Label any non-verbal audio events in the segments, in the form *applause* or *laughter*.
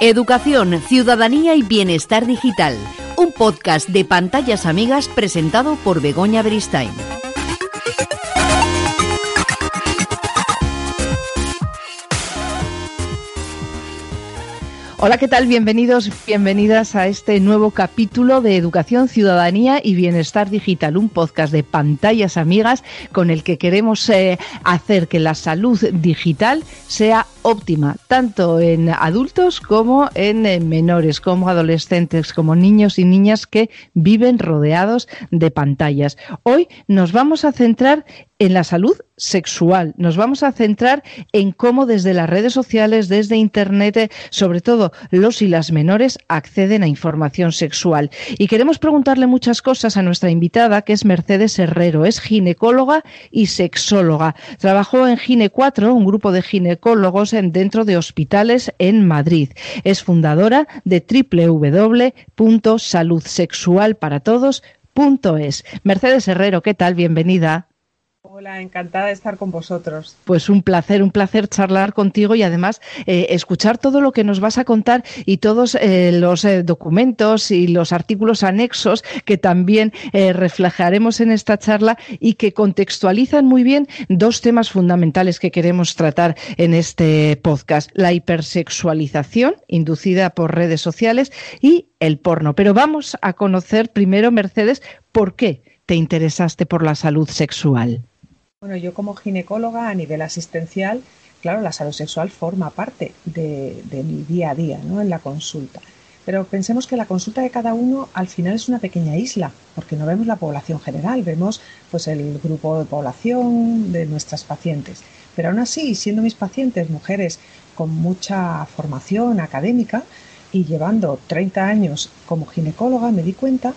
Educación, Ciudadanía y Bienestar Digital, un podcast de pantallas amigas presentado por Begoña Beristain. Hola, ¿qué tal? Bienvenidos, bienvenidas a este nuevo capítulo de Educación, Ciudadanía y Bienestar Digital, un podcast de pantallas amigas con el que queremos eh, hacer que la salud digital sea óptima, tanto en adultos como en eh, menores, como adolescentes, como niños y niñas que viven rodeados de pantallas. Hoy nos vamos a centrar en la salud sexual. Nos vamos a centrar en cómo desde las redes sociales, desde Internet, eh, sobre todo los y las menores acceden a información sexual. Y queremos preguntarle muchas cosas a nuestra invitada, que es Mercedes Herrero. Es ginecóloga y sexóloga. Trabajó en Gine 4, un grupo de ginecólogos en, dentro de hospitales en Madrid. Es fundadora de www.saludsexualparatodos.es. Mercedes Herrero, ¿qué tal? Bienvenida. Hola, encantada de estar con vosotros. Pues un placer, un placer charlar contigo y además eh, escuchar todo lo que nos vas a contar y todos eh, los eh, documentos y los artículos anexos que también reflejaremos en esta charla y que contextualizan muy bien dos temas fundamentales que queremos tratar en este podcast. La hipersexualización inducida por redes sociales y el porno. Pero vamos a conocer primero, Mercedes, por qué te interesaste por la salud sexual. Bueno, yo como ginecóloga a nivel asistencial, claro, la salud sexual forma parte de, mi día a día, ¿no? En la consulta. Pero pensemos que la consulta de cada uno al final es una pequeña isla, porque no vemos la población general, vemos pues el grupo de población de nuestras pacientes. Pero aún así, siendo mis pacientes mujeres con mucha formación académica y llevando 30 años como ginecóloga, me di cuenta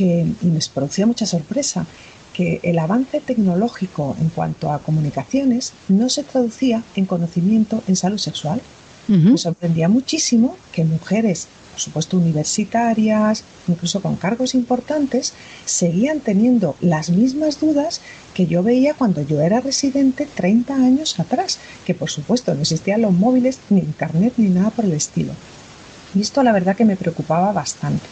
que, y me producía mucha sorpresa, que el avance tecnológico en cuanto a comunicaciones no se traducía en conocimiento en salud sexual. Me sorprendía muchísimo que mujeres, por supuesto universitarias, incluso con cargos importantes, seguían teniendo las mismas dudas que yo veía cuando yo era residente 30 años atrás, que por supuesto no existían los móviles, ni internet, ni nada por el estilo. Y esto la verdad que me preocupaba bastante.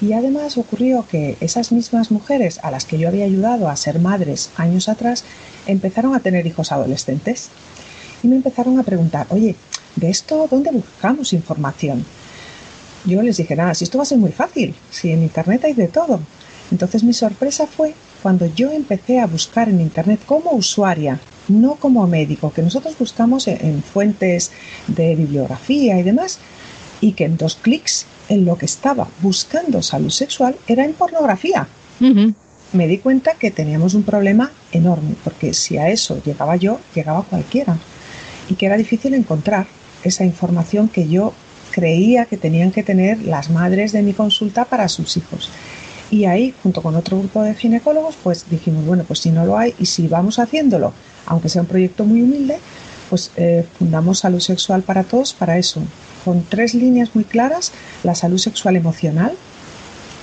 Y además ocurrió que esas mismas mujeres a las que yo había ayudado a ser madres años atrás empezaron a tener hijos adolescentes. Y me empezaron a preguntar, oye, ¿de esto dónde buscamos información? Yo les dije, nada, si esto va a ser muy fácil, si en Internet hay de todo. Entonces mi sorpresa fue cuando yo empecé a buscar en Internet como usuaria, no como médico, que nosotros buscamos en, fuentes de bibliografía y demás, y que en dos clics en lo que estaba buscando salud sexual era en pornografía. Me di cuenta que teníamos un problema enorme, porque si a eso llegaba yo, llegaba cualquiera, y que era difícil encontrar esa información que yo creía que tenían que tener las madres de mi consulta para sus hijos. Y ahí, junto con otro grupo de ginecólogos, pues dijimos, bueno, pues si no lo hay y si vamos haciéndolo, aunque sea un proyecto muy humilde, pues eh, fundamos Salud Sexual para Todos para eso, con tres líneas muy claras, la salud sexual emocional,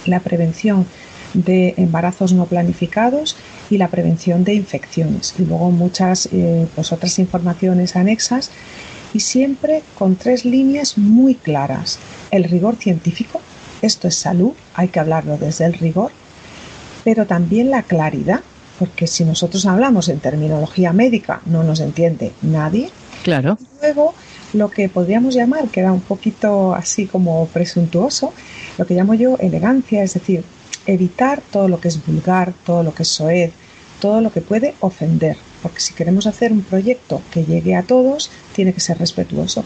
la prevención de embarazos no planificados y la prevención de infecciones. Y luego muchas eh, pues otras informaciones anexas y siempre con tres líneas muy claras. El rigor científico, esto es salud, hay que hablarlo desde el rigor, pero también la claridad, porque si nosotros hablamos en terminología médica no nos entiende nadie. Claro. Luego lo que podríamos llamar, que era un poquito así como presuntuoso, lo que llamo yo elegancia, es decir, evitar todo lo que es vulgar, todo lo que es soez, todo lo que puede ofender. Porque si queremos hacer un proyecto que llegue a todos, tiene que ser respetuoso.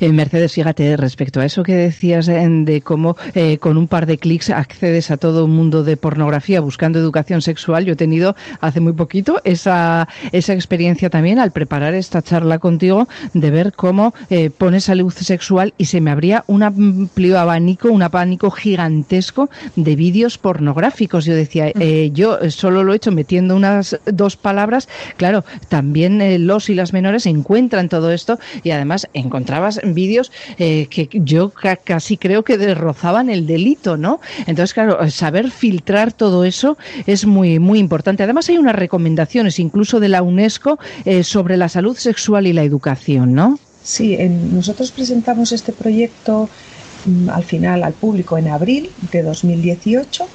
Eh, Mercedes, fíjate, respecto a eso que decías de cómo eh, con un par de clics accedes a todo un mundo de pornografía buscando educación sexual, yo he tenido hace muy poquito esa, esa experiencia también al preparar esta charla contigo de ver cómo eh, pones salud sexual y se me abría un amplio abanico, un abanico gigantesco de vídeos pornográficos. Yo decía, yo solo lo he hecho metiendo unas dos palabras, claro, también los y las menores encuentran todo esto y además encontrabas vídeos eh, que yo casi creo que rozzaban el delito, ¿no? Entonces, claro, saber filtrar todo eso es muy, muy importante. Además, hay unas recomendaciones incluso de la UNESCO eh, sobre la salud sexual y la educación, ¿no? Sí, nosotros presentamos este proyecto mm, al final al público en abril de 2018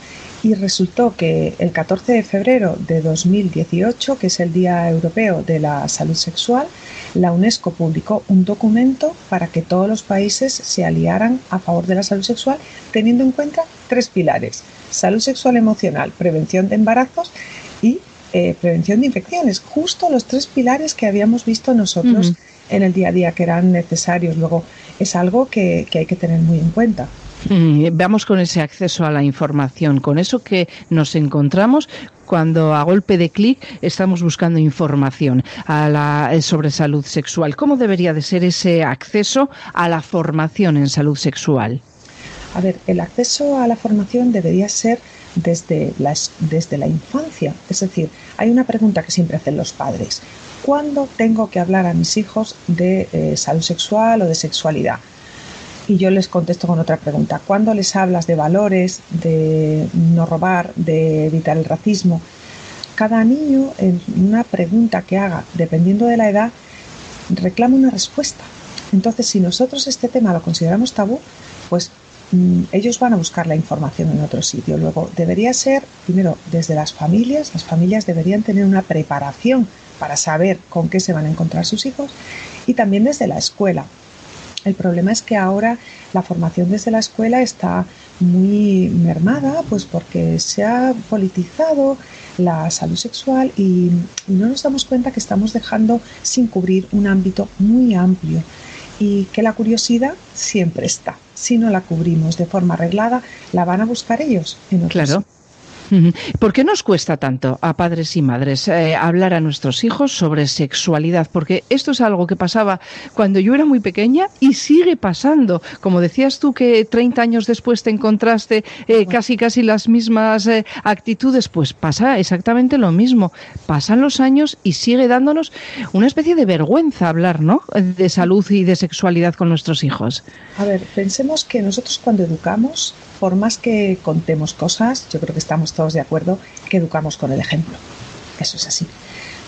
y resultó que el 14 de febrero de 2018, que es el Día Europeo de la Salud Sexual, la UNESCO publicó un documento para que todos los países se aliaran a favor de la salud sexual, teniendo en cuenta tres pilares, salud sexual emocional, prevención de embarazos y eh, prevención de infecciones, justo los tres pilares que habíamos visto nosotros en el día a día que eran necesarios. Luego, es algo que hay que tener muy en cuenta. *laughs* Veamos con ese acceso a la información, con eso que nos encontramos cuando a golpe de clic estamos buscando información eh, sobre salud sexual. ¿Cómo debería de ser ese acceso a la formación en salud sexual? A ver, el acceso a la formación debería ser desde la, desde la infancia. Es decir, hay una pregunta que siempre hacen los padres. ¿Cuándo tengo que hablar a mis hijos de eh, salud sexual o de sexualidad? Y yo les contesto con otra pregunta. ¿Cuándo les hablas de valores, de no robar, de evitar el racismo? Cada niño en una pregunta que haga, dependiendo de la edad, reclama una respuesta. Entonces, si nosotros este tema lo consideramos tabú, pues mm, ellos van a buscar la información en otro sitio. Luego, debería ser, primero, desde las familias, las familias deberían tener una preparación para saber con qué se van a encontrar sus hijos y también desde la escuela. El problema es que ahora la formación desde la escuela está muy mermada, pues porque se ha politizado la salud sexual y, no nos damos cuenta que estamos dejando sin cubrir un ámbito muy amplio y que la curiosidad siempre está. Si no la cubrimos de forma arreglada, la van a buscar ellos en otros Claro. *laughs* ¿Por qué nos cuesta tanto a padres y madres eh, hablar a nuestros hijos sobre sexualidad? Porque esto es algo que pasaba cuando yo era muy pequeña y sigue pasando. Como decías tú que 30 años después te encontraste eh, casi casi las mismas eh, actitudes, pues pasa exactamente lo mismo. Pasan los años y sigue dándonos una especie de vergüenza hablar, ¿no? De salud y de sexualidad con nuestros hijos. A ver, pensemos que nosotros cuando educamos por más que contemos cosas, yo creo que estamos todos de acuerdo que educamos con el ejemplo. Eso es así.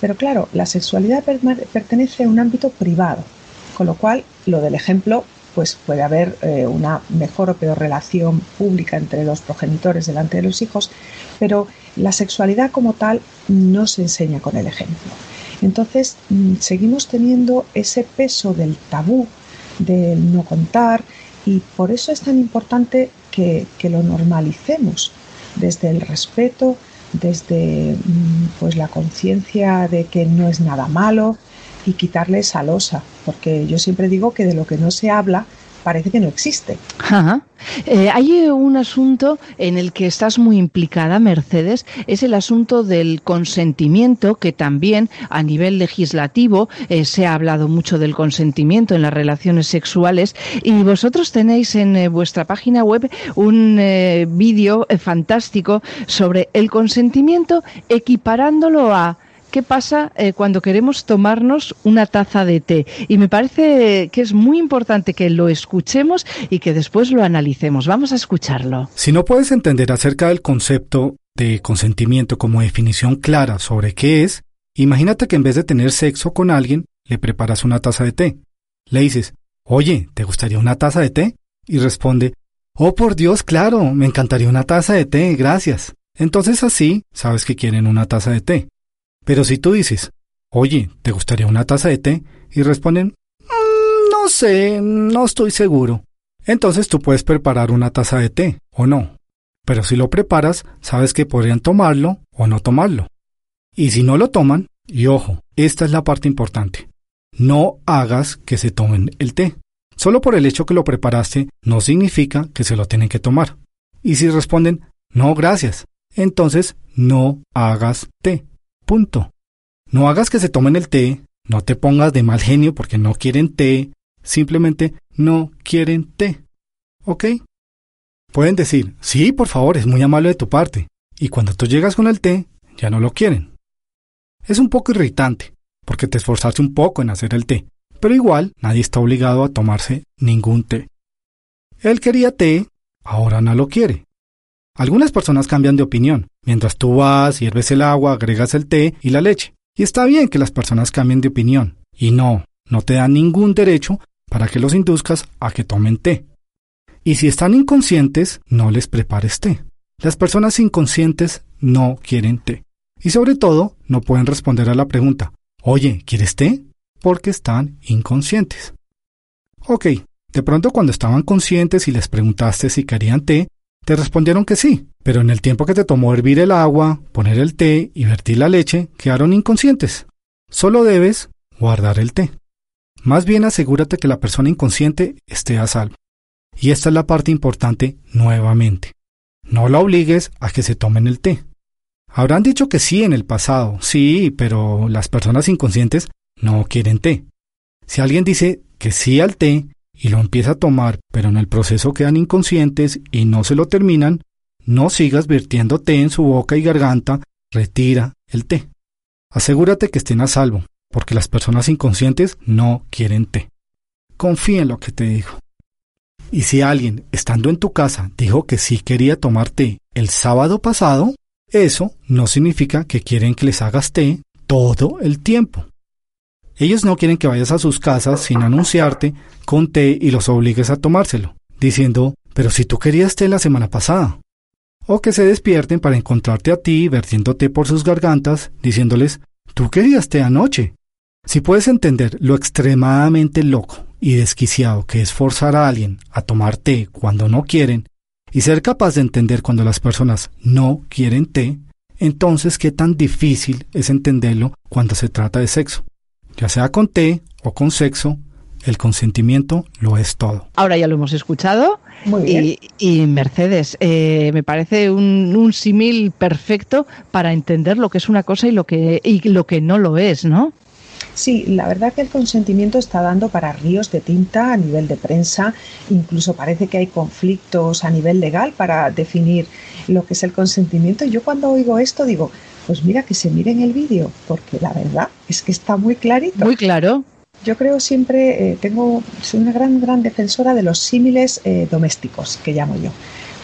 Pero claro, la sexualidad pertenece a un ámbito privado, con lo cual lo del ejemplo, pues puede haber eh, una mejor o peor relación pública entre los progenitores delante de los hijos, pero la sexualidad como tal no se enseña con el ejemplo. Entonces, mm, seguimos teniendo ese peso del tabú, del no contar, y por eso es tan importante que, lo normalicemos desde el respeto, desde mm, pues la conciencia de que no es nada malo y quitarle esa losa, porque yo siempre digo que de lo que no se habla parece que no existe. Eh, hay un asunto en el que estás muy implicada, Mercedes, es el asunto del consentimiento, que también a nivel legislativo eh, se ha hablado mucho del consentimiento en las relaciones sexuales y vosotros tenéis en eh, vuestra página web un vídeo fantástico sobre el consentimiento equiparándolo a qué pasa eh, cuando queremos tomarnos una taza de té. Y me parece que es muy importante que lo escuchemos y que después lo analicemos. Vamos a escucharlo. Si no puedes entender acerca del concepto de consentimiento como definición clara sobre qué es, imagínate que en vez de tener sexo con alguien, le preparas una taza de té. Le dices, oye, ¿te gustaría una taza de té? Y responde, oh por Dios, claro, me encantaría una taza de té, gracias. Entonces así sabes que quieren una taza de té. Pero si tú dices, oye, ¿te gustaría una taza de té? Y responden, mm, no sé, no estoy seguro. Entonces tú puedes preparar una taza de té, o no. Pero si lo preparas, sabes que podrían tomarlo o no tomarlo. Y si no lo toman, y ojo, esta es la parte importante. no hagas que se tomen el té. Solo por el hecho que lo preparaste no significa que se lo tienen que tomar. Y si responden, no, gracias, entonces no hagas té. Punto. No hagas que se tomen el té, no te pongas de mal genio porque no quieren té, simplemente no quieren té. ¿Ok? Pueden decir, sí, por favor, es muy amable de tu parte. Y cuando tú llegas con el té, ya no lo quieren. Es un poco irritante, porque te esforzaste un poco en hacer el té, pero igual nadie está obligado a tomarse ningún té. Él quería té, ahora no lo quiere. Algunas personas cambian de opinión. Mientras tú vas, hierves el agua, agregas el té y la leche. Y está bien que las personas cambien de opinión. Y no, no te dan ningún derecho para que los induzcas a que tomen té. Y si están inconscientes, no les prepares té. Las personas inconscientes no quieren té. Y sobre todo, no pueden responder a la pregunta, oye, ¿quieres té? Porque están inconscientes. Ok, de pronto cuando estaban conscientes y les preguntaste si querían té, te respondieron que sí, pero en el tiempo que te tomó hervir el agua, poner el té y vertir la leche, quedaron inconscientes. Solo debes guardar el té. Más bien asegúrate que la persona inconsciente esté a salvo. Y esta es la parte importante nuevamente. No la obligues a que se tomen el té. Habrán dicho que sí en el pasado, sí, pero las personas inconscientes no quieren té. Si alguien dice que sí al té y lo empieza a tomar, pero en el proceso quedan inconscientes y no se lo terminan, no sigas vertiendo té en su boca y garganta, retira el té. Asegúrate que estén a salvo, porque las personas inconscientes no quieren té. Confía en lo que te digo. Y si alguien, estando en tu casa, dijo que sí quería tomar té el sábado pasado, eso no significa que quieren que les hagas té todo el tiempo. Ellos no quieren que vayas a sus casas sin anunciarte con té y los obligues a tomárselo, diciendo, pero si tú querías té la semana pasada. O que se despierten para encontrarte a ti vertiendo té por sus gargantas, diciéndoles, tú querías té anoche. Si puedes entender lo extremadamente loco y desquiciado que es forzar a alguien a tomar té cuando no quieren y ser capaz de entender cuando las personas no quieren té, entonces qué tan difícil es entenderlo cuando se trata de sexo. Ya sea con té o con sexo, el consentimiento lo es todo. Ahora ya lo hemos escuchado. Muy bien. Y, Mercedes, eh, me parece un, un símil perfecto para entender lo que es una cosa y lo que, y lo que no lo es, ¿no? Sí, la verdad que el consentimiento está dando para ríos de tinta a nivel de prensa, incluso parece que hay conflictos a nivel legal para definir lo que es el consentimiento. Yo cuando oigo esto digo, pues mira que se miren el vídeo, porque la verdad es que está muy clarito. Muy claro. Yo creo siempre, eh, tengo, soy una gran, gran defensora de los símiles eh, domésticos, que llamo yo.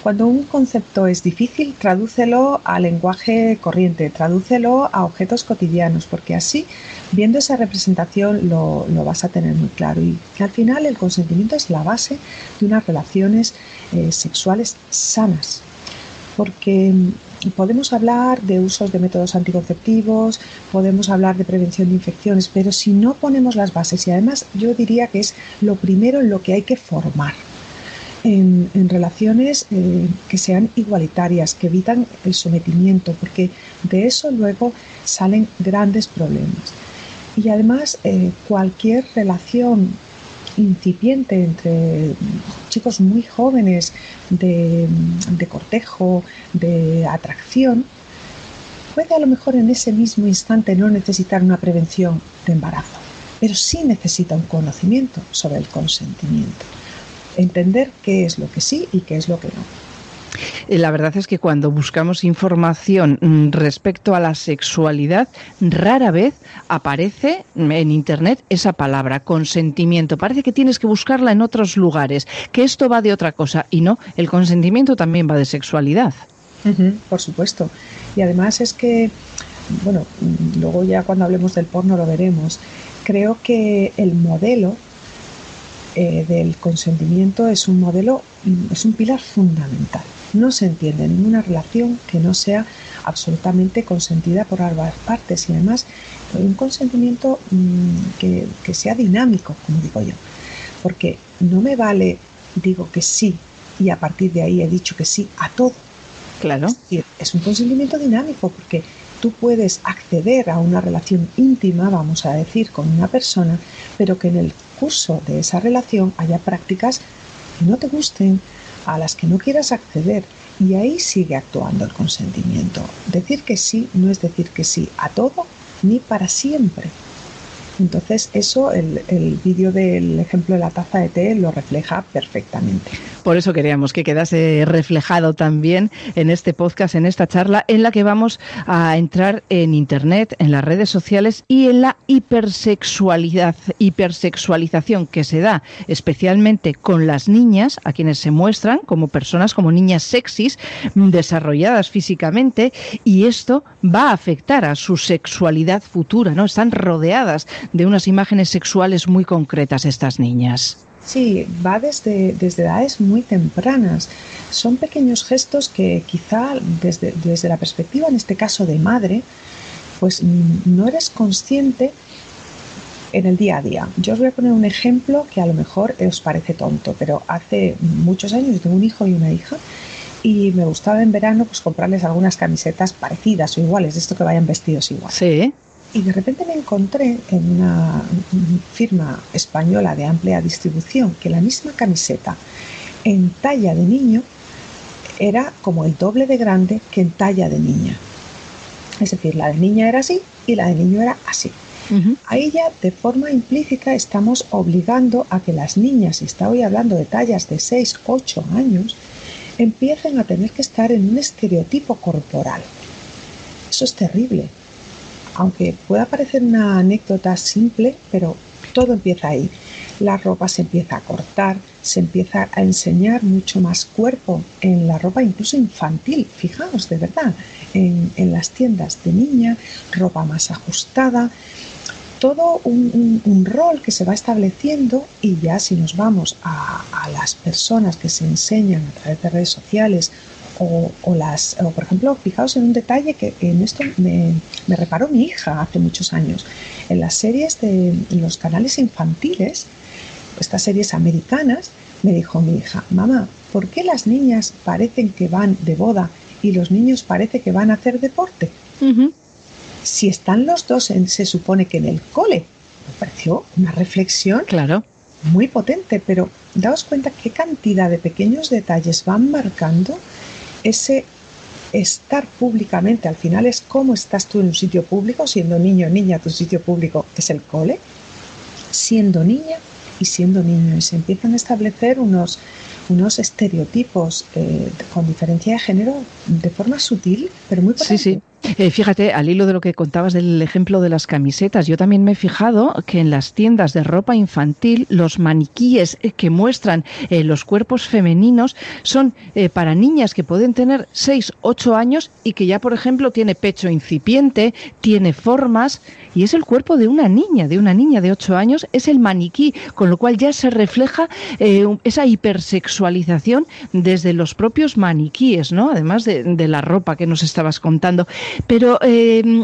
Cuando un concepto es difícil, tradúcelo a lenguaje corriente, tradúcelo a objetos cotidianos, porque así, viendo esa representación, lo, vas a tener muy claro. Y que al final el consentimiento es la base de unas relaciones eh, sexuales sanas. Porque podemos hablar de usos de métodos anticonceptivos, podemos hablar de prevención de infecciones, pero si no ponemos las bases, y además yo diría que es lo primero en lo que hay que formar en, relaciones eh, que sean igualitarias, que evitan el sometimiento, porque de eso luego salen grandes problemas. Y además, eh, cualquier relación incipiente entre chicos muy jóvenes de, cortejo, de atracción, puede a lo mejor en ese mismo instante no necesitar una prevención de embarazo, pero sí necesita un conocimiento sobre el consentimiento entender qué es lo que sí y qué es lo que no. Eh, la verdad es que cuando buscamos información mm, respecto a la sexualidad, rara vez aparece en Internet esa palabra, consentimiento. Parece que tienes que buscarla en otros lugares, que esto va de otra cosa. Y no, el consentimiento también va de sexualidad. por supuesto. Y además es que, bueno, mm, luego ya cuando hablemos del porno lo veremos. Creo que el modelo eh, del consentimiento es un modelo, es un pilar fundamental. No se entiende ninguna relación que no sea absolutamente consentida por ambas partes y además un consentimiento mm, que, que sea dinámico, como digo yo. Porque no me vale, digo que sí y a partir de ahí he dicho que sí a todo. Claro. Es, un consentimiento dinámico porque tú puedes acceder a una relación íntima, vamos a decir, con una persona, pero que en el curso de esa relación haya prácticas que no te gusten, a las que no quieras acceder. Y ahí sigue actuando el consentimiento. Decir que sí no es decir que sí a todo ni para siempre. Entonces eso, el, el vídeo del ejemplo de la taza de té lo refleja perfectamente. Por eso queríamos que quedase reflejado también en este podcast, en esta charla, en la que vamos a entrar en Internet, en las redes sociales y en la hipersexualidad, hipersexualización que se da especialmente con las niñas, a quienes se muestran como personas, como niñas sexys, desarrolladas físicamente, y esto va a afectar a su sexualidad futura, ¿no? Están rodeadas de unas imágenes sexuales muy concretas estas niñas. Sí, va desde, desde edades muy tempranas. Son pequeños gestos que quizá desde, desde la perspectiva, en este caso de madre, pues no eres consciente en el día a día. Yo os voy a poner un ejemplo que a lo mejor os parece tonto, pero hace muchos años yo tengo un hijo y una hija y me gustaba en verano pues comprarles algunas camisetas parecidas o iguales, de esto que vayan vestidos igual. Sí. Y de repente me encontré en una firma española de amplia distribución que la misma camiseta en talla de niño era como el doble de grande que en talla de niña. Es decir, la de niña era así y la de niño era así. Uh-huh. Ahí ya de forma implícita estamos obligando a que las niñas, y está hoy hablando de tallas de 6, 8 años, empiecen a tener que estar en un estereotipo corporal. Eso es terrible, aunque pueda parecer una anécdota simple, pero todo empieza ahí. La ropa se empieza a cortar, se empieza a enseñar mucho más cuerpo en la ropa incluso infantil, fijaos de verdad, en, las tiendas de niña, ropa más ajustada, todo un, rol que se va estableciendo y ya si nos vamos a, a las personas que se enseñan a través de redes sociales o, o, las, o por ejemplo, fijaos en un detalle que en esto me, me, reparó mi hija hace muchos años. En las series de los canales infantiles, estas series americanas, me dijo mi hija, mamá, ¿por qué las niñas parecen que van de boda y los niños parece que van a hacer deporte? Uh -huh. Si están los dos, en, se supone que en el cole. Me pareció una reflexión claro. muy potente, pero daos cuenta qué cantidad de pequeños detalles van marcando ese estar públicamente, al final es cómo estás tú en un sitio público, siendo niño o niña, tu sitio público es el cole, siendo niña y siendo niño. Y se empiezan a establecer unos, unos estereotipos eh, con diferencia de género de forma sutil, pero muy. Sí, sí. Eh, fíjate, al hilo de lo que contabas del ejemplo de las camisetas, yo también me he fijado que en las tiendas de ropa infantil los maniquíes que muestran eh, los cuerpos femeninos son eh, para niñas que pueden tener 6, 8 años y que ya, por ejemplo, tiene pecho incipiente, tiene formas y es el cuerpo de una niña, de una niña de 8 años, es el maniquí, con lo cual ya se refleja esa hipersexualización desde los propios maniquíes, ¿no? Además de, de la ropa que nos estabas contando. Pero eh,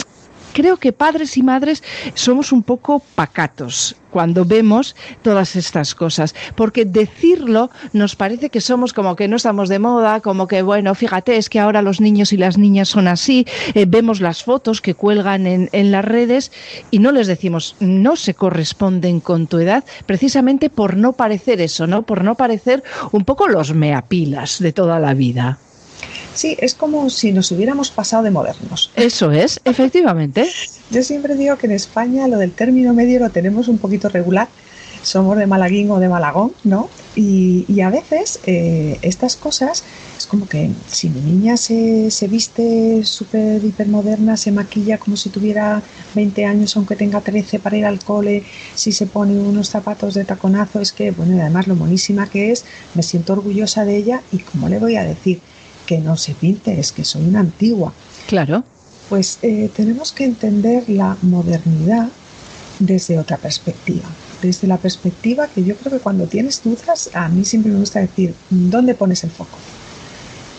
creo que padres y madres somos un poco pacatos cuando vemos todas estas cosas, porque decirlo nos parece que somos como que no estamos de moda, como que bueno, fíjate, es que ahora los niños y las niñas son así, eh, vemos las fotos que cuelgan en, en las redes y no les decimos no se corresponden con tu edad, precisamente por no parecer eso, ¿no? Por no parecer un poco los meapilas de toda la vida. Sí, es como si nos hubiéramos pasado de modernos. Eso es, efectivamente. *laughs* Yo siempre digo que en España lo del término medio lo tenemos un poquito regular. Somos de Malaguín o de Malagón, ¿no? Y, y a veces eh, estas cosas es como que si mi niña se, se viste súper hipermoderna, se maquilla como si tuviera 20 años, aunque tenga 13 para ir al cole, si se pone unos zapatos de taconazo, es que, bueno, y además lo monísima que es, me siento orgullosa de ella y como le voy a decir, que no se pinte, es que soy una antigua. Claro. Pues eh, tenemos que entender la modernidad desde otra perspectiva. Desde la perspectiva que yo creo que cuando tienes dudas, a mí siempre me gusta decir, ¿dónde pones el foco?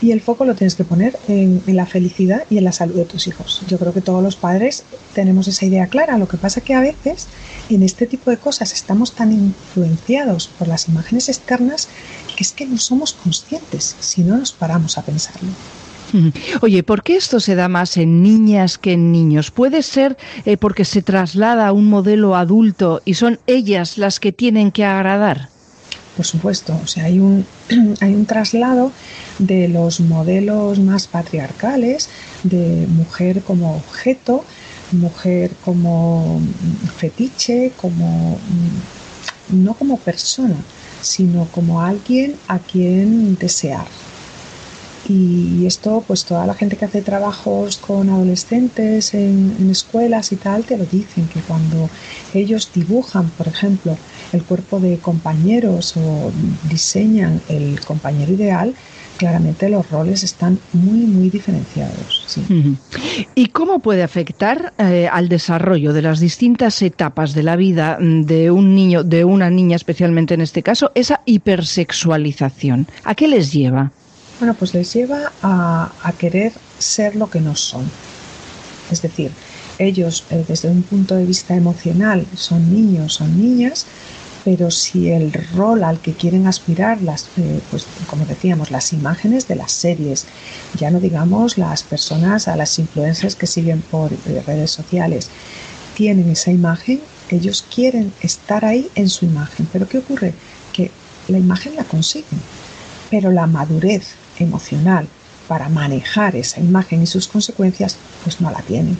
Y el foco lo tienes que poner en, en, la felicidad y en la salud de tus hijos. Yo creo que todos los padres tenemos esa idea clara. Lo que pasa que a veces en este tipo de cosas estamos tan influenciados por las imágenes externas es que no somos conscientes si no nos paramos a pensarlo. Oye, ¿por qué esto se da más en niñas que en niños? ¿Puede ser eh, porque se traslada a un modelo adulto y son ellas las que tienen que agradar? Por supuesto, o sea, hay un, *clears throat* hay un traslado de los modelos más patriarcales, de mujer como objeto, mujer como fetiche, como no como persona, sino como alguien a quien desear. Y esto, pues toda la gente que hace trabajos con adolescentes en, en, escuelas y tal, te lo dicen, que cuando ellos dibujan, por ejemplo, el cuerpo de compañeros o diseñan el compañero ideal, claramente los roles están muy, muy diferenciados. Sí. ¿Y cómo puede afectar eh, al desarrollo de las distintas etapas de la vida de un niño, de una niña especialmente en este caso, esa hipersexualización? ¿A qué les lleva? Bueno, pues les lleva a, a querer ser lo que no son. Es decir, ellos eh, desde un punto de vista emocional son niños, son niñas, pero si el rol al que quieren aspirar, las, eh, pues como decíamos, las imágenes de las series, ya no digamos las personas, a las influencers que siguen por eh, redes sociales, tienen esa imagen, ellos quieren estar ahí en su imagen. Pero ¿qué ocurre? Que la imagen la consiguen, pero la madurez emocional para manejar esa imagen y sus consecuencias, pues no la tienen.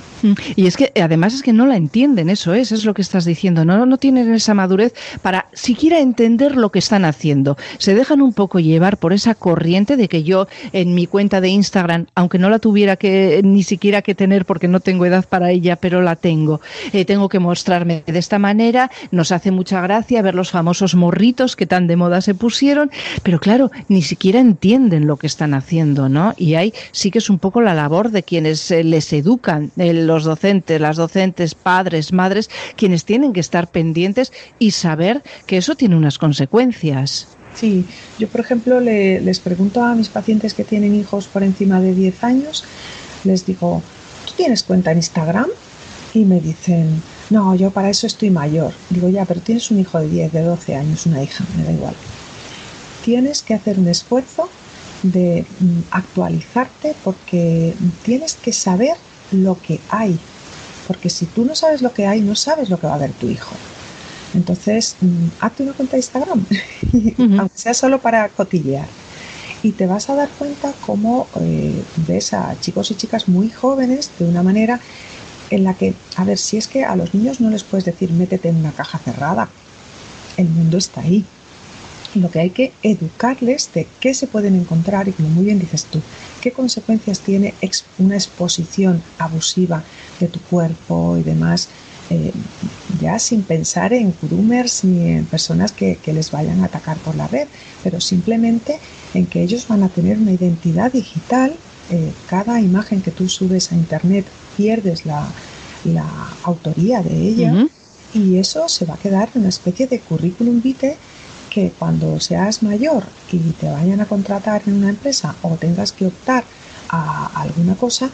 Y es que además es que no la entienden, eso es, es lo que estás diciendo, no, no tienen esa madurez para siquiera entender lo que están haciendo. Se dejan un poco llevar por esa corriente de que yo en mi cuenta de Instagram, aunque no la tuviera que ni siquiera que tener porque no tengo edad para ella, pero la tengo, eh, tengo que mostrarme de esta manera, nos hace mucha gracia ver los famosos morritos que tan de moda se pusieron, pero claro, ni siquiera entienden lo que están haciendo, ¿no? Y ahí sí que es un poco la labor de quienes eh, les educan, el los docentes, las docentes, padres, madres, quienes tienen que estar pendientes y saber que eso tiene unas consecuencias. Sí, yo por ejemplo le, les pregunto a mis pacientes que tienen hijos por encima de 10 años, les digo, ¿tú tienes cuenta en Instagram? Y me dicen, no, yo para eso estoy mayor. Digo, ya, pero tienes un hijo de 10, de 12 años, una hija, me da igual. Tienes que hacer un esfuerzo de mm, actualizarte porque tienes que saber lo que hay. Porque si tú no sabes lo que hay, no sabes lo que va a ver tu hijo. Entonces, mmm, hazte una cuenta de Instagram, *laughs* aunque sea solo para cotillear. Y te vas a dar cuenta cómo eh, ves a chicos y chicas muy jóvenes de una manera en la que, a ver, si es que a los niños no les puedes decir métete en una caja cerrada, el mundo está ahí lo que hay que educarles de qué se pueden encontrar y como muy bien dices tú, qué consecuencias tiene una exposición abusiva de tu cuerpo y demás, eh, ya sin pensar en groomers ni en personas que, que, les vayan a atacar por la red, pero simplemente en que ellos van a tener una identidad digital. Eh, cada imagen que tú subes a internet pierdes la, la autoría de ella uh -huh. y eso se va a quedar en una especie de currículum vitae que cuando seas mayor y te vayan a contratar en una empresa o tengas que optar a alguna cosa,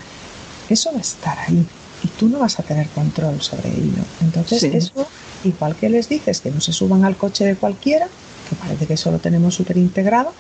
eso va a estar ahí y tú no vas a tener control sobre ello. Entonces, sí. eso, igual que les dices que no se suban al coche de cualquiera, que parece que eso lo tenemos súper integrado,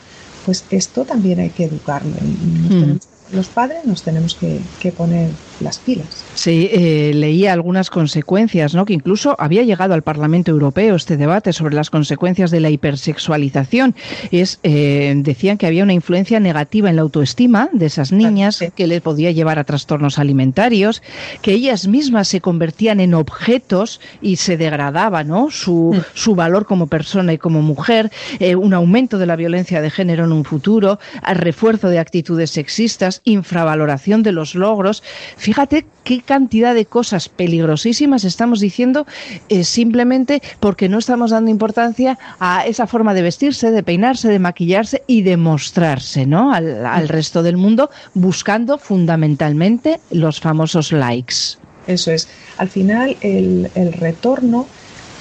pues esto también hay que educarlo y mm. tenemos los padres nos tenemos que, que poner las pilas. Sí, eh, leía algunas consecuencias, ¿no? Que incluso había llegado al Parlamento Europeo este debate sobre las consecuencias de la hipersexualización. Es, eh, decían que había una influencia negativa en la autoestima de esas niñas, sí. que les podía llevar a trastornos alimentarios, que ellas mismas se convertían en objetos y se degradaba, ¿no? Su, mm. su valor como persona y como mujer, eh, un aumento de la violencia de género en un futuro, refuerzo de actitudes sexistas, infravaloración de los logros. Fíjate qué cantidad de cosas peligrosísimas estamos diciendo eh, simplemente porque no estamos dando importancia a esa forma de vestirse, de peinarse, de maquillarse y de mostrarse ¿no? al, al resto del mundo, buscando fundamentalmente los famosos likes. Eso es. Al final, el, el retorno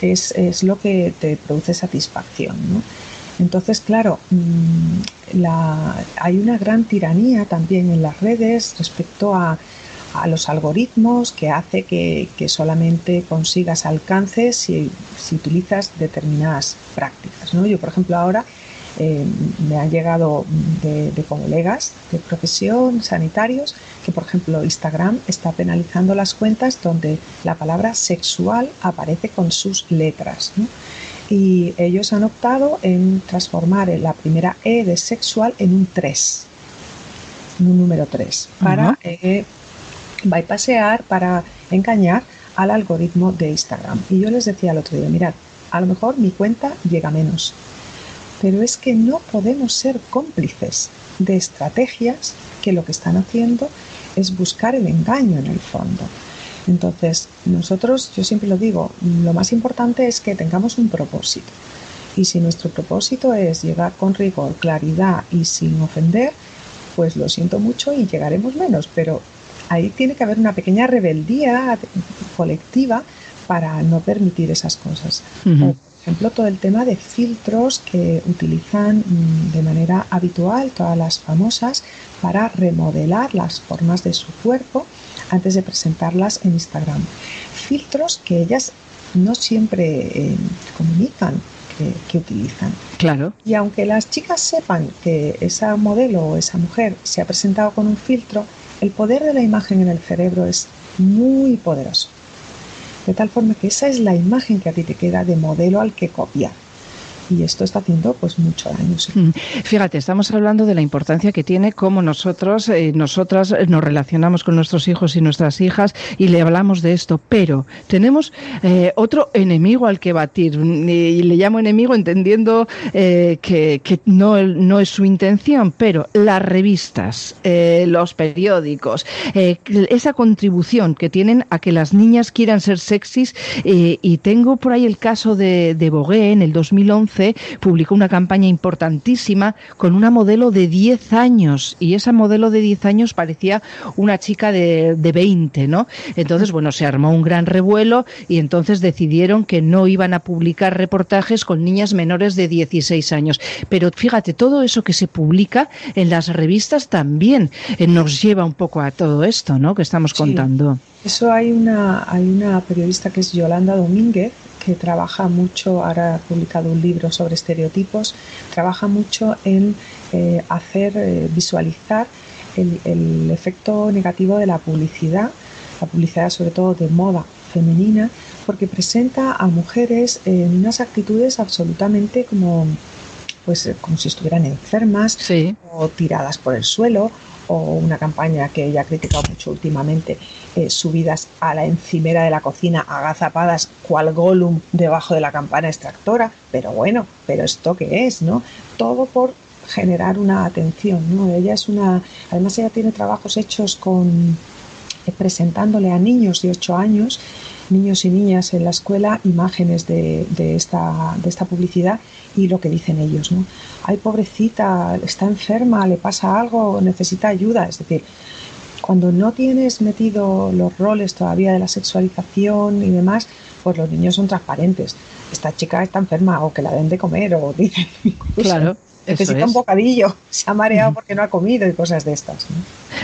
es, es, lo que te produce satisfacción. ¿no? Entonces, claro, mmm, la, hay una gran tiranía también en las redes respecto a, a los algoritmos que hace que, que solamente consigas alcances si, si, utilizas determinadas prácticas. ¿no? Yo, por ejemplo, ahora eh, me han llegado de, colegas de profesión, sanitarios, que por ejemplo Instagram está penalizando las cuentas donde la palabra sexual aparece con sus letras. Y ellos han optado en transformar la primera E de sexual en un 3, en un número 3, para uh bypassear, para engañar al algoritmo de Instagram. Y yo les decía el otro día, mirad, a lo mejor mi cuenta llega menos, pero es que no podemos ser cómplices de estrategias que lo que están haciendo es buscar el engaño en el fondo. Entonces, nosotros, yo siempre lo digo, lo más importante es que tengamos un propósito. Y si nuestro propósito es llegar con rigor, claridad y sin ofender, pues lo siento mucho y llegaremos menos. Pero ahí tiene que haber una pequeña rebeldía colectiva para no permitir esas cosas ejemplo, todo el tema de filtros que utilizan mm, de manera habitual todas las famosas para remodelar las formas de su cuerpo antes de presentarlas en Instagram. Filtros que ellas no siempre eh, comunican que, utilizan. Claro. Y aunque las chicas sepan que esa modelo o esa mujer se ha presentado con un filtro, el poder de la imagen en el cerebro es muy poderoso. De tal forma que esa es la imagen que a ti te queda de modelo al que copiar y esto está haciendo pues mucho daño. Mm. Fíjate, estamos hablando de la importancia que tiene cómo nosotros, eh, nosotras nos relacionamos con nuestros hijos y nuestras hijas y le hablamos de esto, pero tenemos eh, otro enemigo al que batir y le llamo enemigo entendiendo eh, que, no, no es su intención, pero las revistas, los periódicos, esa contribución que tienen a que las niñas quieran ser sexys y tengo por ahí el caso de, de Bogué en el 2011 publicó una campaña importantísima con una modelo de 10 años y esa modelo de 10 años parecía una chica de, de 20, ¿no? Entonces, bueno, se armó un gran revuelo y entonces decidieron que no iban a publicar reportajes con niñas menores de 16 años. Pero fíjate, todo eso que se publica en las revistas también eh, nos lleva un poco a todo esto, ¿no? Que estamos contando. Eso hay una, hay una periodista que es Yolanda Domínguez, que trabaja mucho, ahora ha publicado un libro sobre estereotipos, trabaja mucho en eh, hacer eh, visualizar el, efecto negativo de la publicidad, la publicidad sobre todo de moda femenina, porque presenta a mujeres en unas actitudes absolutamente como pues como si estuvieran enfermas o tiradas por el suelo o una campaña que ella ha criticado mucho últimamente, eh, subidas a la encimera de la cocina, agazapadas cual Gollum debajo de la campana extractora. Pero bueno, ¿pero esto qué es? ¿no? Todo por generar una atención. ¿no? Ella es una. Además, ella tiene trabajos hechos con eh, presentándole a niños de 8 años, niños y niñas en la escuela, imágenes de, de, esta, de esta publicidad y lo que dicen ellos, ¿no? Ay, pobrecita, está enferma, le pasa algo, necesita ayuda. Es decir, cuando no tienes metido los roles todavía de la sexualización y demás, pues los niños son transparentes. Esta chica está enferma o que la den de comer o *laughs* dicen. Claro necesita un bocadillo, se ha mareado porque no ha comido y cosas de estas.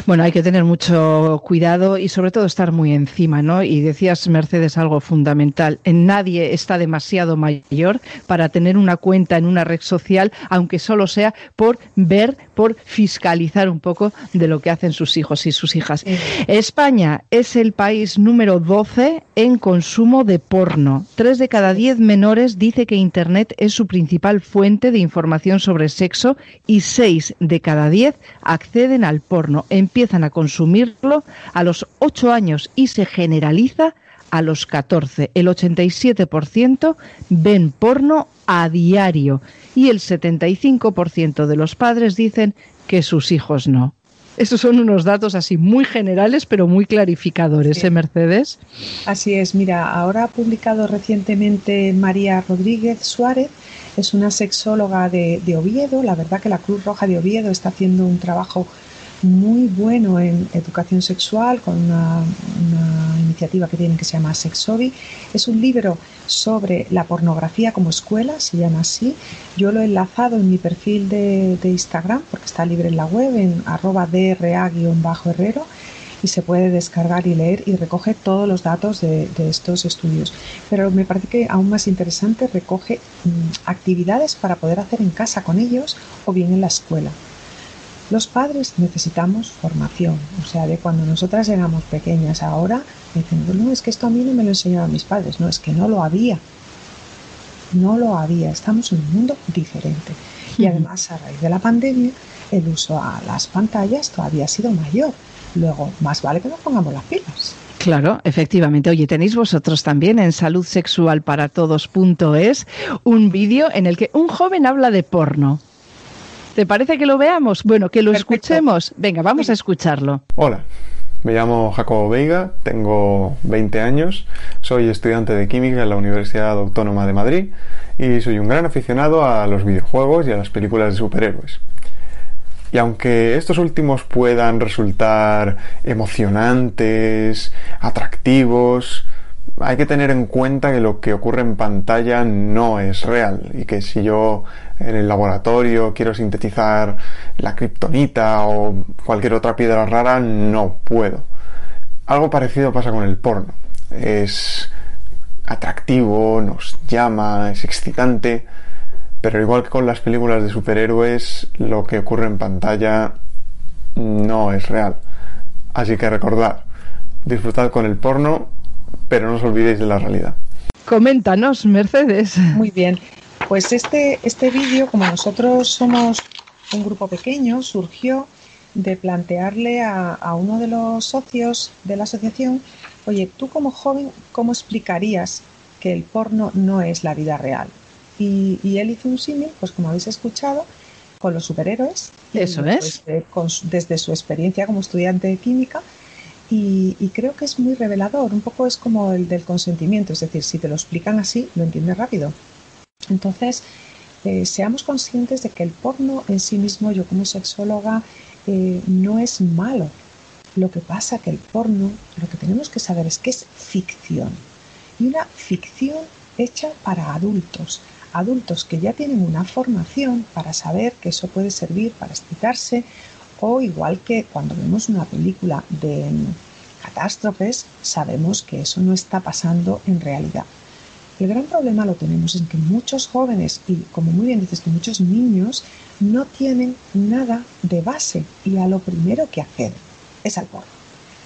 Bueno, hay que tener mucho cuidado y sobre todo estar muy encima, ¿no? Y decías, Mercedes, algo fundamental. En nadie está demasiado mayor para tener una cuenta en una red social, aunque solo sea por ver, por fiscalizar un poco de lo que hacen sus hijos y sus hijas. España es el país número 12 en consumo de porno. Tres de cada diez menores dice que Internet es su principal fuente de información sobre sexo y 6 de cada 10 acceden al porno, empiezan a consumirlo a los 8 años y se generaliza a los 14. El 87% ven porno a diario y el 75% de los padres dicen que sus hijos no. Esos son unos datos así muy generales, pero muy clarificadores, ¿eh, Mercedes? Así es. Mira, ahora ha publicado recientemente María Rodríguez Suárez, es una sexóloga de, de Oviedo. La verdad que la Cruz Roja de Oviedo está haciendo un trabajo muy bueno en educación sexual con una, iniciativa que tienen que se llama Sexobi. Es un libro sobre la pornografía como escuela, se llama así. Yo lo he enlazado en mi perfil de, Instagram porque está libre en la web en arroba dra-herrero y se puede descargar y leer y recoge todos los datos de, estos estudios. Pero me parece que aún más interesante recoge mm, actividades para poder hacer en casa con ellos o bien en la escuela. Los padres necesitamos formación, o sea, de cuando nosotras éramos pequeñas ahora, dicen, no, es que esto a mí no me lo enseñaron mis padres, no, es que no lo había, no lo había, estamos en un mundo diferente. Y además, a raíz de la pandemia, el uso a las pantallas todavía ha sido mayor. Luego, más vale que nos pongamos las pilas. Claro, efectivamente. Oye, tenéis vosotros también en saludsexualparatodos.es un vídeo en el que un joven habla de porno. ¿Te parece que lo veamos? Bueno, que lo escuchemos. Venga, vamos a escucharlo. Hola, me llamo Jacobo Veiga, tengo 20 años, soy estudiante de química en la Universidad Autónoma de Madrid y soy un gran aficionado a los videojuegos y a las películas de superhéroes. Y aunque estos últimos puedan resultar emocionantes, atractivos, hay que tener en cuenta que lo que ocurre en pantalla no es real y que si yo en el laboratorio quiero sintetizar la kriptonita o cualquier otra piedra rara, no puedo. Algo parecido pasa con el porno. Es atractivo, nos llama, es excitante, pero igual que con las películas de superhéroes, lo que ocurre en pantalla no es real. Así que recordad, disfrutad con el porno, pero no os olvidéis de la realidad. Coméntanos, Mercedes. Muy bien. Pues este, este vídeo, como nosotros somos un grupo pequeño, surgió de plantearle a, a, uno de los socios de la asociación, oye, tú como joven, ¿cómo explicarías que el porno no es la vida real? Y, él hizo un símil, pues como habéis escuchado, con los superhéroes. Eso es. Desde su experiencia como estudiante de química. Y, creo que es muy revelador, un poco es como el del consentimiento, es decir, si te lo explican así, lo entiendes rápido. Entonces, eh, seamos conscientes de que el porno en sí mismo, yo como sexóloga, eh, no es malo. Lo que pasa que el porno, lo que tenemos que saber es que es ficción. Y una ficción hecha para adultos adultos que ya tienen una formación para saber que eso puede servir para excitarse o igual que cuando vemos una película de catástrofes, sabemos que eso no está pasando en realidad. El gran problema lo tenemos en que muchos jóvenes y como muy bien dices que muchos niños no tienen nada de base y a lo primero que acceden es al porno.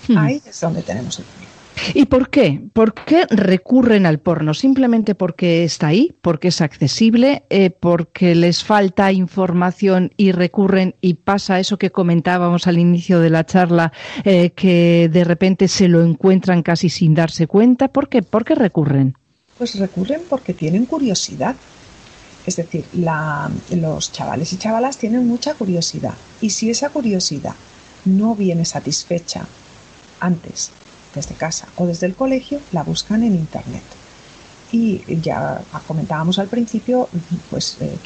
Hmm. Ahí es donde tenemos el problema. ¿Y por qué? ¿Por qué recurren al porno? ¿Simplemente porque está ahí? ¿Porque es accesible? Eh, ¿Porque les falta información y recurren y pasa eso que comentábamos al inicio de la charla, eh, que de repente se lo encuentran casi sin darse cuenta? ¿Por qué? ¿Por qué recurren? Pues recurren porque tienen curiosidad. Es decir, los chavales y chavalas tienen mucha curiosidad. Y si esa curiosidad no viene satisfecha antes desde casa o desde el colegio, la buscan en Internet. Y ya comentábamos al principio, pues eh,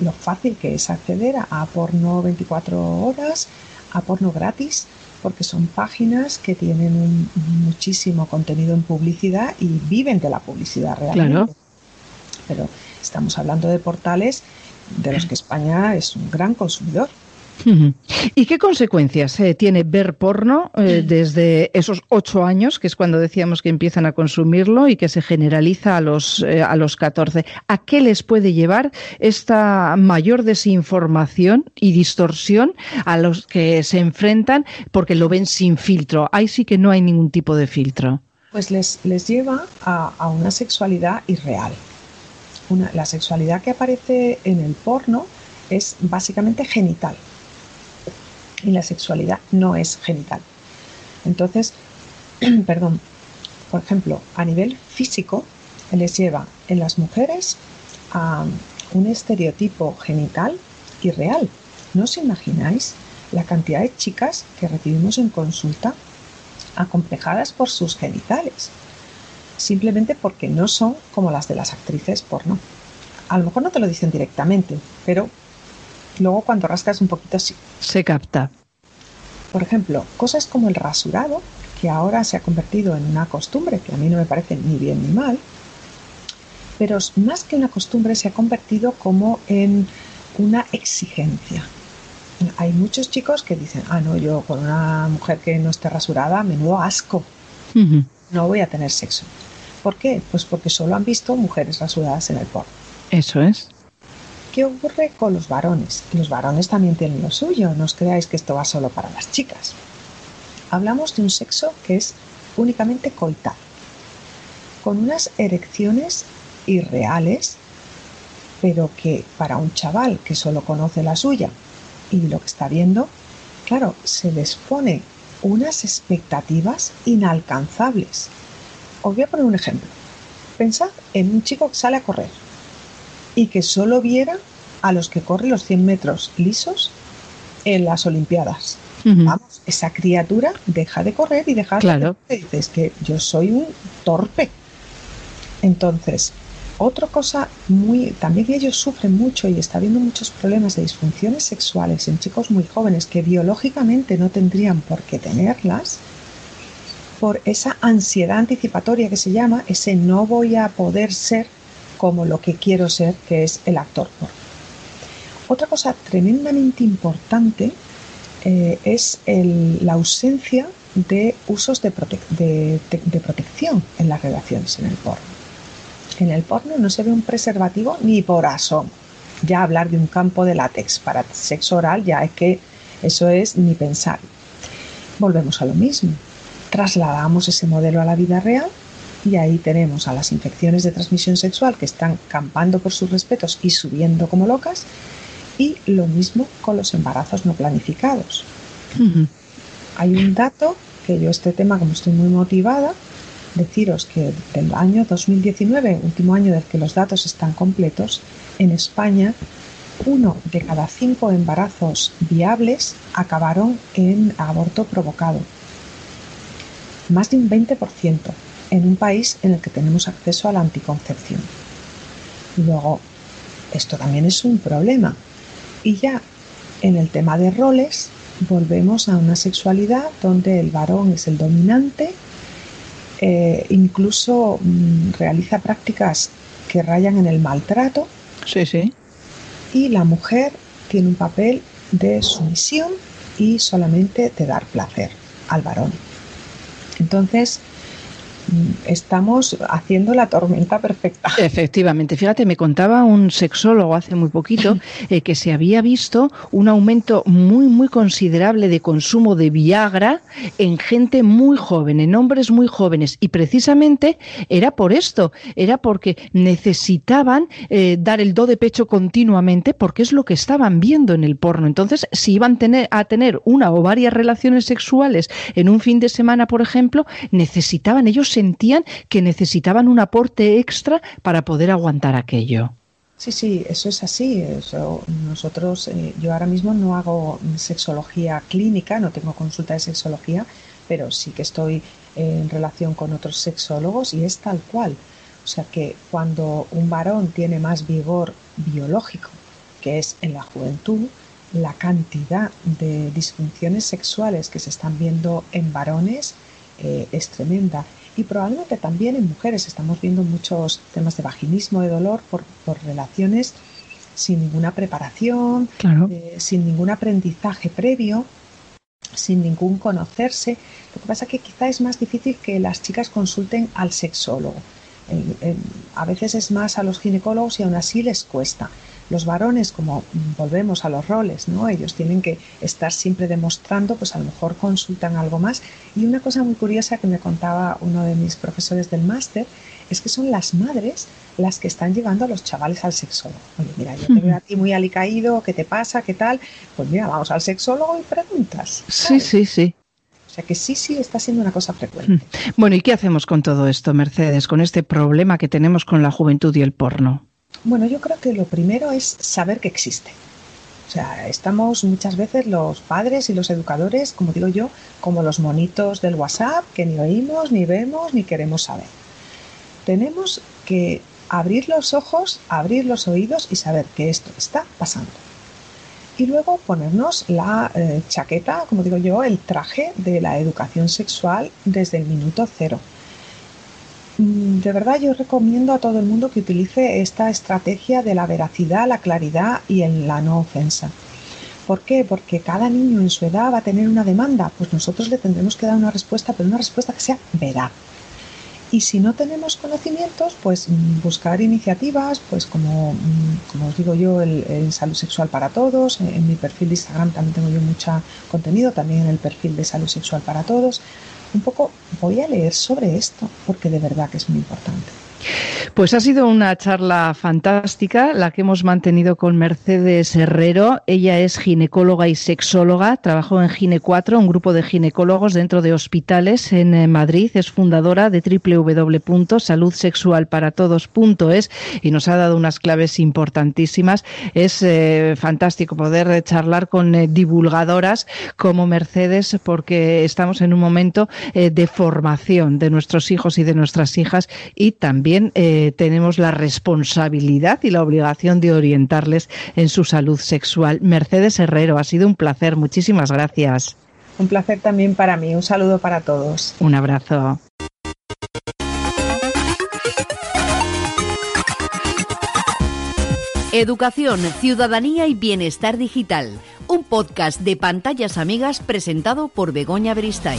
lo fácil que es acceder a, porno 24 horas, a porno gratis, porque son páginas que tienen muchísimo contenido en publicidad y viven de la publicidad realmente. Pero estamos hablando de portales de los que España es un gran consumidor. ¿Y qué consecuencias eh, tiene ver porno eh, desde esos ocho años, que es cuando decíamos que empiezan a consumirlo y que se generaliza a los, eh, a los 14? ¿A qué les puede llevar esta mayor desinformación y distorsión a los que se enfrentan porque lo ven sin filtro? Ahí sí que no hay ningún tipo de filtro. Pues les, les lleva a, una sexualidad irreal. la sexualidad que aparece en el porno es básicamente genital y la sexualidad no es genital. Entonces, *clears throat* perdón, por ejemplo, a nivel físico, les lleva en las mujeres a un estereotipo genital irreal. ¿No os imagináis la cantidad de chicas que recibimos en consulta acomplejadas por sus genitales? Simplemente porque no son como las de las actrices porno. A lo mejor no te lo dicen directamente, pero Luego cuando rascas un poquito sí. Se capta. Por ejemplo, cosas como el rasurado, que ahora se ha convertido en una costumbre, que a mí no me parece ni bien ni mal, pero más que una costumbre se ha convertido como en una exigencia. hay muchos chicos que dicen, ah, no, yo con una mujer que no esté rasurada, menudo asco, no voy a tener sexo. ¿Por qué? Pues porque solo han visto mujeres rasuradas en el porno. Eso es. ¿Qué ocurre con los varones? Los varones también tienen lo suyo, no os creáis que esto va solo para las chicas. Hablamos de un sexo que es únicamente coital, con unas erecciones irreales, pero que para un chaval que solo conoce la suya y lo que está viendo, claro, se les pone unas expectativas inalcanzables. Os voy a poner un ejemplo. Pensad en un chico que sale a correr y que solo viera a los que corren los 100 metros lisos en las Olimpiadas. Vamos, esa criatura deja de correr y deja claro. de dices que yo soy un torpe. Entonces, otra cosa muy, también ellos sufren mucho y está habiendo muchos problemas de disfunciones sexuales en chicos muy jóvenes que biológicamente no tendrían por qué tenerlas, por esa ansiedad anticipatoria que se llama, ese no voy a poder ser como lo que quiero ser, que es el actor Otra cosa tremendamente importante eh, es la ausencia de usos de, de protección en las relaciones en el porno. En el porno no se ve un preservativo ni por asomo. Ya hablar de un campo de látex para sexo oral ya es que eso es ni pensar. Volvemos a lo mismo. Trasladamos ese modelo a la vida real y ahí tenemos a las infecciones de transmisión sexual que están campando por sus respetos y subiendo como locas y lo mismo con los embarazos no planificados. Hay un dato que yo este tema como estoy muy motivada deciros que del año 2019, último año del que los datos están completos, en España uno de cada cinco embarazos viables acabaron en aborto provocado. Más de un 20% en un país en el que tenemos acceso a la anticoncepción. Luego, esto también es un problema. Y ya en el tema de roles, volvemos a una sexualidad donde el varón es el dominante eh, incluso mm, realiza prácticas que rayan en el maltrato. Sí, sí. Y la mujer tiene un papel de sumisión y solamente de dar placer al varón. Entonces, estamos haciendo la tormenta perfecta. Efectivamente, fíjate, me contaba un sexólogo hace muy poquito *laughs* eh, que se había visto un aumento muy, muy considerable de consumo de Viagra en gente muy joven, en hombres muy jóvenes. Y precisamente era por esto, era porque necesitaban eh, dar el do de pecho continuamente porque es lo que estaban viendo en el porno. Entonces, si iban a tener una o varias relaciones sexuales en un fin de semana, por ejemplo, necesitaban ellos sentían que necesitaban un aporte extra para poder aguantar aquello. Sí, sí, eso es así. nosotros, eh, yo ahora mismo no hago sexología clínica, no tengo consulta de sexología, pero sí que estoy en relación con otros sexólogos y es tal cual. O sea que cuando un varón tiene más vigor biológico, que es en la juventud, la cantidad de disfunciones sexuales que se están viendo en varones eh, es tremenda y probablemente también en mujeres estamos viendo muchos temas de vaginismo, de dolor por, relaciones sin ninguna preparación, eh, sin ningún aprendizaje previo, sin ningún conocerse. Lo que pasa es que quizá es más difícil que las chicas consulten al sexólogo. a veces es más a los ginecólogos y aún así les cuesta. Los varones, como volvemos a los roles, ¿no? Ellos tienen que estar siempre demostrando, pues a lo mejor consultan algo más. Y una cosa muy curiosa que me contaba uno de mis profesores del máster es que son las madres las que están llevando a los chavales al sexólogo. Oye, mira, yo te veo a ti muy alicaído, ¿qué te pasa? ¿Qué tal? Pues mira, vamos al sexólogo y preguntas. Sí, sí, sí. O sea que sí, sí, está siendo una cosa frecuente. Bueno, ¿y qué hacemos con todo esto, Mercedes, con este problema que tenemos con la juventud y el porno? Bueno, yo creo que lo primero es saber que existe. O sea, estamos muchas veces los padres y los educadores, como digo yo, como los monitos del WhatsApp que ni oímos, ni vemos, ni queremos saber. Tenemos que abrir los ojos, abrir los oídos y saber que esto está pasando. Y luego ponernos la eh, chaqueta, como digo yo, el traje de la educación sexual desde el minuto cero de verdad yo recomiendo a todo el mundo que utilice esta estrategia de la veracidad, la claridad y en la no ofensa. ¿Por qué? Porque cada niño en su edad va a tener una demanda. Pues nosotros le tendremos que dar una respuesta, pero una respuesta que sea veraz. Y si no tenemos conocimientos, pues mm, buscar iniciativas, pues como, mm, como os digo yo, el, salud sexual para todos. En, mi perfil de Instagram también tengo yo mucho contenido, también en el perfil de salud sexual para todos. Un poco voy a leer sobre esto, porque de verdad que es muy importante. Pues ha sido una charla fantástica la que hemos mantenido con Mercedes Herrero. Ella es ginecóloga y sexóloga, trabajó en Gine 4, un grupo de ginecólogos dentro de hospitales en eh, Madrid. Es fundadora de www.saludsexualparatodos.es y nos ha dado unas claves importantísimas. Es eh, fantástico poder charlar con eh, divulgadoras como Mercedes porque estamos en un momento de formación de nuestros hijos y de nuestras hijas y también eh, tenemos la responsabilidad y la obligación de orientarles en su salud sexual. Mercedes Herrero, ha sido un placer. Muchísimas gracias. Un placer también para mí. Un saludo para todos. Un abrazo. Educación, Ciudadanía y Bienestar Digital. Un podcast de pantallas amigas presentado por Begoña Beristain.